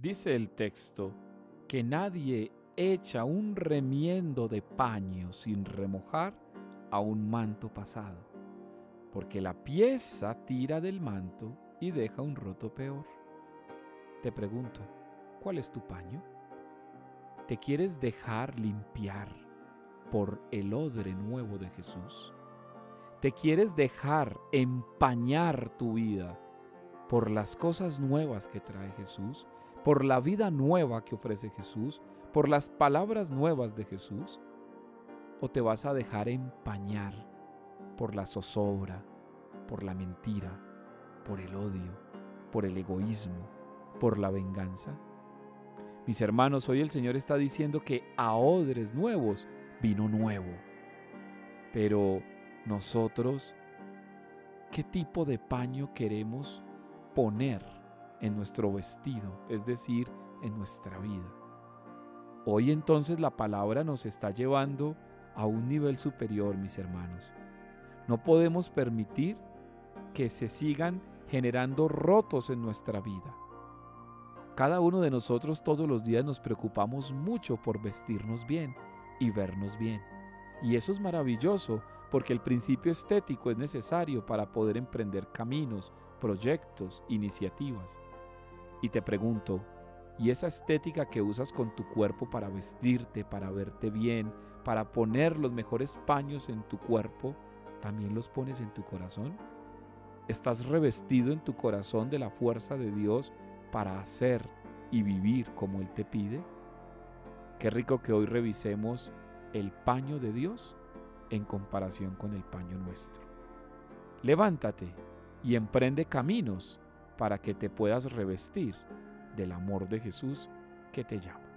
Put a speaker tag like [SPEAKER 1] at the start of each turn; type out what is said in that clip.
[SPEAKER 1] Dice el texto que nadie echa un remiendo de paño sin remojar a un manto pasado, porque la pieza tira del manto y deja un roto peor. Te pregunto, ¿cuál es tu paño? ¿Te quieres dejar limpiar por el odre nuevo de Jesús? ¿Te quieres dejar empañar tu vida por las cosas nuevas que trae Jesús? ¿Por la vida nueva que ofrece Jesús? ¿Por las palabras nuevas de Jesús? ¿O te vas a dejar empañar por la zozobra, por la mentira, por el odio, por el egoísmo, por la venganza? Mis hermanos, hoy el Señor está diciendo que a odres nuevos vino nuevo. Pero nosotros qué tipo de paño queremos poner en nuestro vestido, es decir, en nuestra vida. Hoy entonces la palabra nos está llevando a un nivel superior, mis hermanos. No podemos permitir que se sigan generando rotos en nuestra vida. Cada uno de nosotros todos los días nos preocupamos mucho por vestirnos bien y vernos bien. Y eso es maravilloso porque el principio estético es necesario para poder emprender caminos, proyectos, iniciativas. Y te pregunto, ¿y esa estética que usas con tu cuerpo para vestirte, para verte bien, para poner los mejores paños en tu cuerpo, también los pones en tu corazón? ¿Estás revestido en tu corazón de la fuerza de Dios para hacer y vivir como Él te pide? Qué rico que hoy revisemos el paño de Dios en comparación con el paño nuestro. Levántate y emprende caminos para que te puedas revestir del amor de Jesús que te llama.